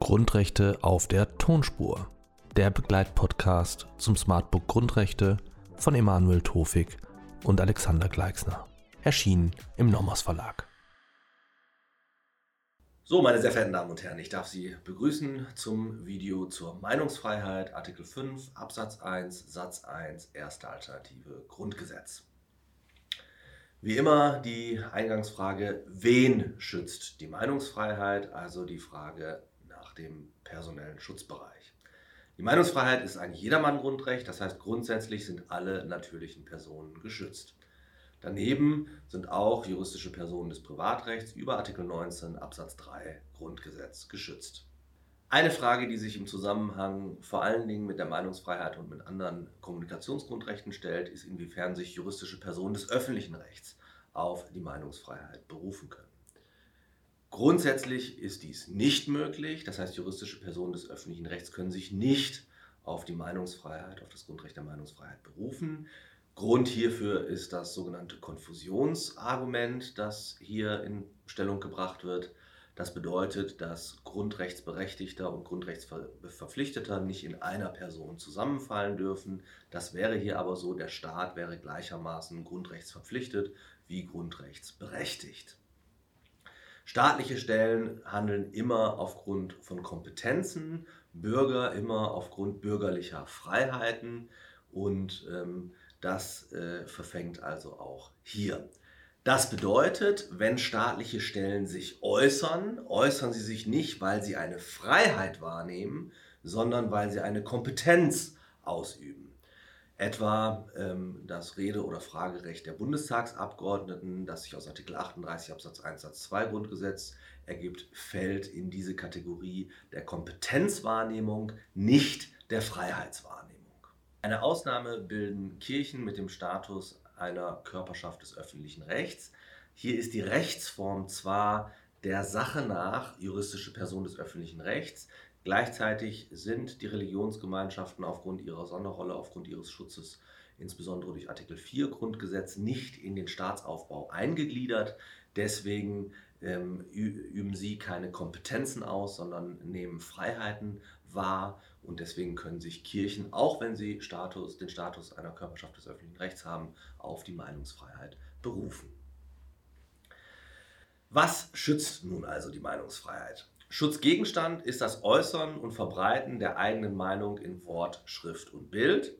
Grundrechte auf der Tonspur. Der Begleitpodcast zum Smartbook Grundrechte von Emanuel Tofik und Alexander Gleixner. Erschienen im Nomos Verlag. So, meine sehr verehrten Damen und Herren, ich darf Sie begrüßen zum Video zur Meinungsfreiheit, Artikel 5, Absatz 1, Satz 1, erste Alternative Grundgesetz. Wie immer die Eingangsfrage, wen schützt die Meinungsfreiheit, also die Frage nach dem personellen Schutzbereich. Die Meinungsfreiheit ist ein Jedermann-Grundrecht, das heißt grundsätzlich sind alle natürlichen Personen geschützt. Daneben sind auch juristische Personen des Privatrechts über Artikel 19 Absatz 3 Grundgesetz geschützt. Eine Frage, die sich im Zusammenhang vor allen Dingen mit der Meinungsfreiheit und mit anderen Kommunikationsgrundrechten stellt, ist, inwiefern sich juristische Personen des öffentlichen Rechts auf die Meinungsfreiheit berufen können. Grundsätzlich ist dies nicht möglich, das heißt juristische Personen des öffentlichen Rechts können sich nicht auf die Meinungsfreiheit, auf das Grundrecht der Meinungsfreiheit berufen. Grund hierfür ist das sogenannte Konfusionsargument, das hier in Stellung gebracht wird. Das bedeutet, dass Grundrechtsberechtigter und Grundrechtsverpflichteter nicht in einer Person zusammenfallen dürfen. Das wäre hier aber so, der Staat wäre gleichermaßen grundrechtsverpflichtet wie grundrechtsberechtigt. Staatliche Stellen handeln immer aufgrund von Kompetenzen, Bürger immer aufgrund bürgerlicher Freiheiten und ähm, das äh, verfängt also auch hier. Das bedeutet, wenn staatliche Stellen sich äußern, äußern sie sich nicht, weil sie eine Freiheit wahrnehmen, sondern weil sie eine Kompetenz ausüben. Etwa ähm, das Rede- oder Fragerecht der Bundestagsabgeordneten, das sich aus Artikel 38 Absatz 1 Satz 2 Grundgesetz ergibt, fällt in diese Kategorie der Kompetenzwahrnehmung, nicht der Freiheitswahrnehmung. Eine Ausnahme bilden Kirchen mit dem Status einer Körperschaft des öffentlichen Rechts. Hier ist die Rechtsform zwar der Sache nach juristische Person des öffentlichen Rechts, gleichzeitig sind die Religionsgemeinschaften aufgrund ihrer Sonderrolle, aufgrund ihres Schutzes, insbesondere durch Artikel 4 Grundgesetz, nicht in den Staatsaufbau eingegliedert. Deswegen ähm, üben sie keine Kompetenzen aus, sondern nehmen Freiheiten wahr und deswegen können sich Kirchen, auch wenn sie Status, den Status einer Körperschaft des öffentlichen Rechts haben, auf die Meinungsfreiheit berufen. Was schützt nun also die Meinungsfreiheit? Schutzgegenstand ist das Äußern und Verbreiten der eigenen Meinung in Wort, Schrift und Bild.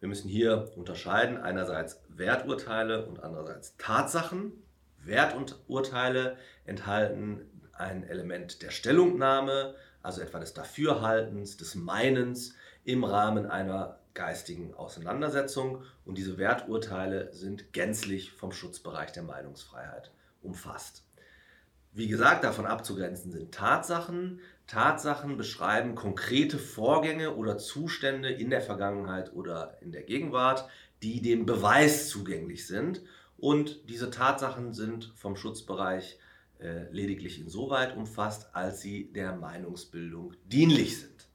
Wir müssen hier unterscheiden einerseits Werturteile und andererseits Tatsachen. Werturteile enthalten ein Element der Stellungnahme, also etwa des Dafürhaltens, des Meinens im Rahmen einer geistigen Auseinandersetzung. Und diese Werturteile sind gänzlich vom Schutzbereich der Meinungsfreiheit umfasst. Wie gesagt, davon abzugrenzen sind Tatsachen. Tatsachen beschreiben konkrete Vorgänge oder Zustände in der Vergangenheit oder in der Gegenwart, die dem Beweis zugänglich sind. Und diese Tatsachen sind vom Schutzbereich äh, lediglich insoweit umfasst, als sie der Meinungsbildung dienlich sind.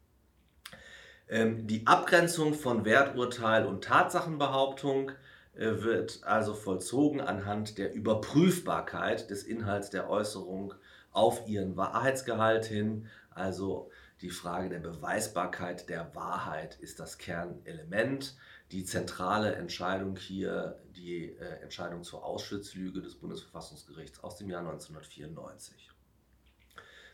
Ähm, die Abgrenzung von Werturteil und Tatsachenbehauptung äh, wird also vollzogen anhand der Überprüfbarkeit des Inhalts der Äußerung auf ihren Wahrheitsgehalt hin. Also die Frage der Beweisbarkeit der Wahrheit ist das Kernelement die zentrale Entscheidung hier, die äh, Entscheidung zur Auschwitz-Lüge des Bundesverfassungsgerichts aus dem Jahr 1994.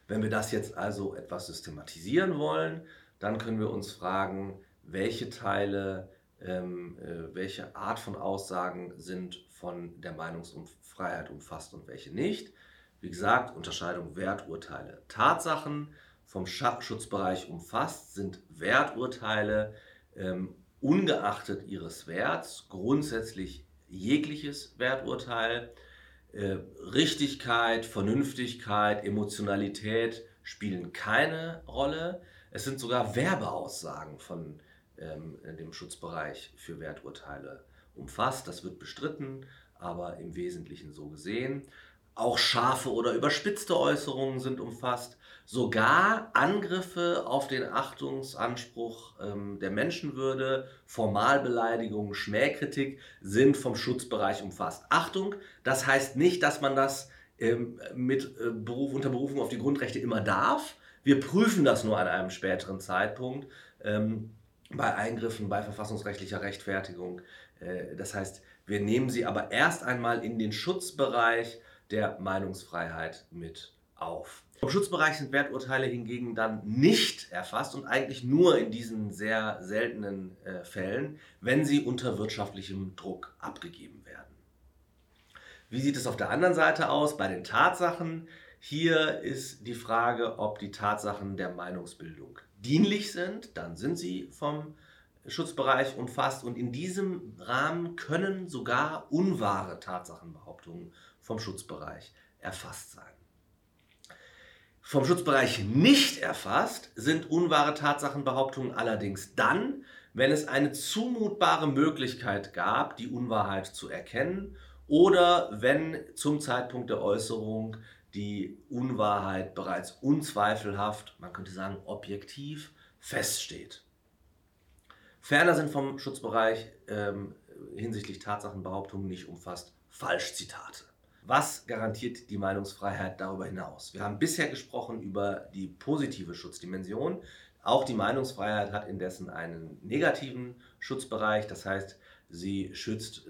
Wenn wir das jetzt also etwas systematisieren wollen, dann können wir uns fragen, welche Teile, ähm, äh, welche Art von Aussagen sind von der Meinungsfreiheit umfasst und welche nicht. Wie gesagt, Unterscheidung Werturteile. Tatsachen vom Schutzbereich umfasst sind Werturteile ähm, ungeachtet ihres Werts grundsätzlich jegliches Werturteil. Äh, Richtigkeit, Vernünftigkeit, Emotionalität spielen keine Rolle. Es sind sogar Werbeaussagen von ähm, dem Schutzbereich für Werturteile umfasst. Das wird bestritten, aber im Wesentlichen so gesehen. Auch scharfe oder überspitzte Äußerungen sind umfasst. Sogar Angriffe auf den Achtungsanspruch ähm, der Menschenwürde, Formalbeleidigungen, Schmähkritik sind vom Schutzbereich umfasst. Achtung, das heißt nicht, dass man das ähm, mit äh, Beruf, unter Berufung auf die Grundrechte immer darf. Wir prüfen das nur an einem späteren Zeitpunkt ähm, bei Eingriffen, bei verfassungsrechtlicher Rechtfertigung. Äh, das heißt, wir nehmen sie aber erst einmal in den Schutzbereich der Meinungsfreiheit mit auf. Im Schutzbereich sind Werturteile hingegen dann nicht erfasst und eigentlich nur in diesen sehr seltenen äh, Fällen, wenn sie unter wirtschaftlichem Druck abgegeben werden. Wie sieht es auf der anderen Seite aus bei den Tatsachen? Hier ist die Frage, ob die Tatsachen der Meinungsbildung dienlich sind. Dann sind sie vom Schutzbereich umfasst und in diesem Rahmen können sogar unwahre Tatsachenbehauptungen vom Schutzbereich erfasst sein. Vom Schutzbereich nicht erfasst sind unwahre Tatsachenbehauptungen allerdings dann, wenn es eine zumutbare Möglichkeit gab, die Unwahrheit zu erkennen oder wenn zum Zeitpunkt der Äußerung die Unwahrheit bereits unzweifelhaft, man könnte sagen objektiv, feststeht. Ferner sind vom Schutzbereich ähm, hinsichtlich Tatsachenbehauptungen nicht umfasst Falschzitate. Was garantiert die Meinungsfreiheit darüber hinaus? Wir haben bisher gesprochen über die positive Schutzdimension. Auch die Meinungsfreiheit hat indessen einen negativen Schutzbereich. Das heißt, sie schützt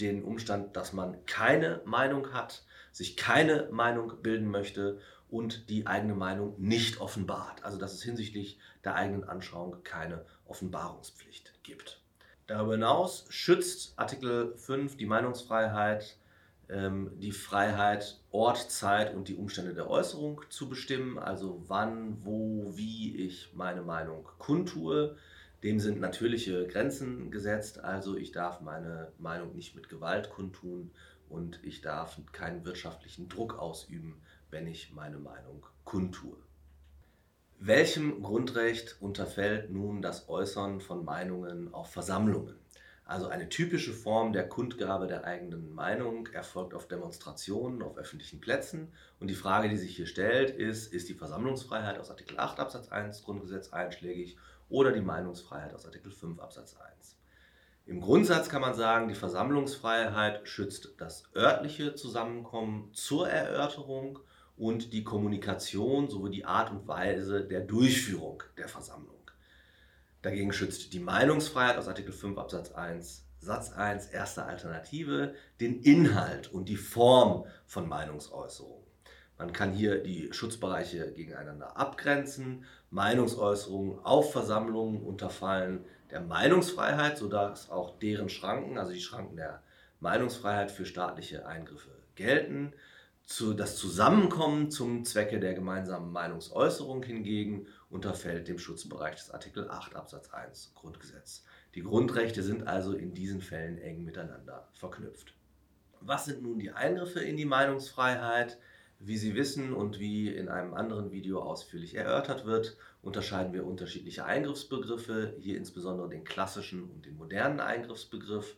den Umstand, dass man keine Meinung hat, sich keine Meinung bilden möchte und die eigene Meinung nicht offenbart. Also dass es hinsichtlich der eigenen Anschauung keine Offenbarungspflicht gibt. Darüber hinaus schützt Artikel 5 die Meinungsfreiheit die Freiheit, Ort, Zeit und die Umstände der Äußerung zu bestimmen, also wann, wo, wie ich meine Meinung kundtue. Dem sind natürliche Grenzen gesetzt, also ich darf meine Meinung nicht mit Gewalt kundtun und ich darf keinen wirtschaftlichen Druck ausüben, wenn ich meine Meinung kundtue. Welchem Grundrecht unterfällt nun das Äußern von Meinungen auf Versammlungen? Also eine typische Form der Kundgabe der eigenen Meinung erfolgt auf Demonstrationen, auf öffentlichen Plätzen. Und die Frage, die sich hier stellt, ist, ist die Versammlungsfreiheit aus Artikel 8 Absatz 1 Grundgesetz einschlägig oder die Meinungsfreiheit aus Artikel 5 Absatz 1? Im Grundsatz kann man sagen, die Versammlungsfreiheit schützt das örtliche Zusammenkommen zur Erörterung und die Kommunikation sowie die Art und Weise der Durchführung der Versammlung. Dagegen schützt die Meinungsfreiheit aus Artikel 5 Absatz 1 Satz 1 erste Alternative den Inhalt und die Form von Meinungsäußerungen. Man kann hier die Schutzbereiche gegeneinander abgrenzen. Meinungsäußerungen auf Versammlungen unterfallen der Meinungsfreiheit, sodass auch deren Schranken, also die Schranken der Meinungsfreiheit für staatliche Eingriffe gelten. das Zusammenkommen zum Zwecke der gemeinsamen Meinungsäußerung hingegen unterfällt dem Schutzbereich des Artikel 8 Absatz 1 Grundgesetz. Die Grundrechte sind also in diesen Fällen eng miteinander verknüpft. Was sind nun die Eingriffe in die Meinungsfreiheit? Wie Sie wissen und wie in einem anderen Video ausführlich erörtert wird, unterscheiden wir unterschiedliche Eingriffsbegriffe, hier insbesondere den klassischen und den modernen Eingriffsbegriff.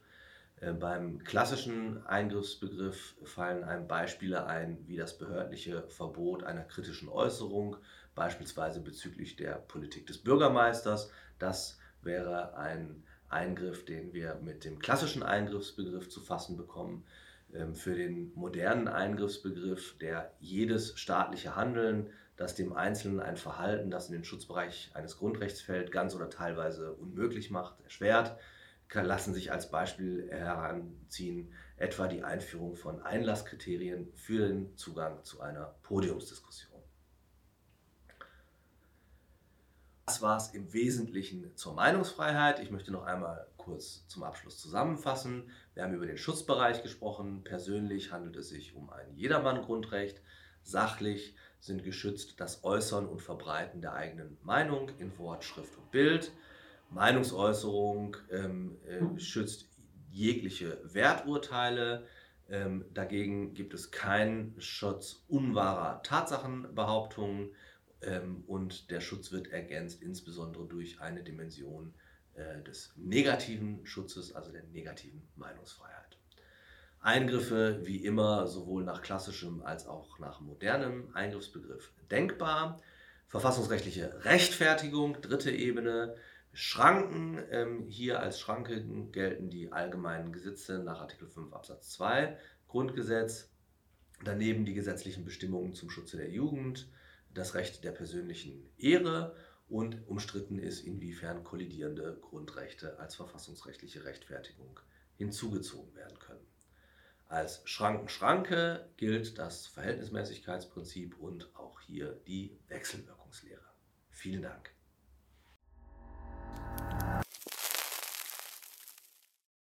Äh, beim klassischen Eingriffsbegriff fallen einem Beispiele ein, wie das behördliche Verbot einer kritischen Äußerung, beispielsweise bezüglich der Politik des Bürgermeisters. Das wäre ein Eingriff, den wir mit dem klassischen Eingriffsbegriff zu fassen bekommen. Ähm, für den modernen Eingriffsbegriff, der jedes staatliche Handeln, das dem Einzelnen ein Verhalten, das in den Schutzbereich eines Grundrechts fällt, ganz oder teilweise unmöglich macht, erschwert, lassen sich als Beispiel heranziehen, etwa die Einführung von Einlasskriterien für den Zugang zu einer Podiumsdiskussion. Das war es im Wesentlichen zur Meinungsfreiheit. Ich möchte noch einmal kurz zum Abschluss zusammenfassen. Wir haben über den Schutzbereich gesprochen. Persönlich handelt es sich um ein Jedermann-Grundrecht. Sachlich sind geschützt das Äußern und Verbreiten der eigenen Meinung in Wort, Schrift und Bild. Meinungsäußerung ähm, äh, schützt jegliche Werturteile. Ähm, dagegen gibt es keinen Schutz unwahrer Tatsachenbehauptungen und der Schutz wird ergänzt insbesondere durch eine Dimension äh, des negativen Schutzes, also der negativen Meinungsfreiheit. Eingriffe wie immer sowohl nach klassischem als auch nach modernem Eingriffsbegriff denkbar. Verfassungsrechtliche Rechtfertigung, dritte Ebene. Schranken, ähm, hier als Schranken gelten die allgemeinen Gesetze nach Artikel 5 Absatz 2 Grundgesetz. Daneben die gesetzlichen Bestimmungen zum Schutze der Jugend, das Recht der persönlichen Ehre und umstritten ist, inwiefern kollidierende Grundrechte als verfassungsrechtliche Rechtfertigung hinzugezogen werden können. Als Schrankenschranke gilt das Verhältnismäßigkeitsprinzip und auch hier die Wechselwirkungslehre. Vielen Dank.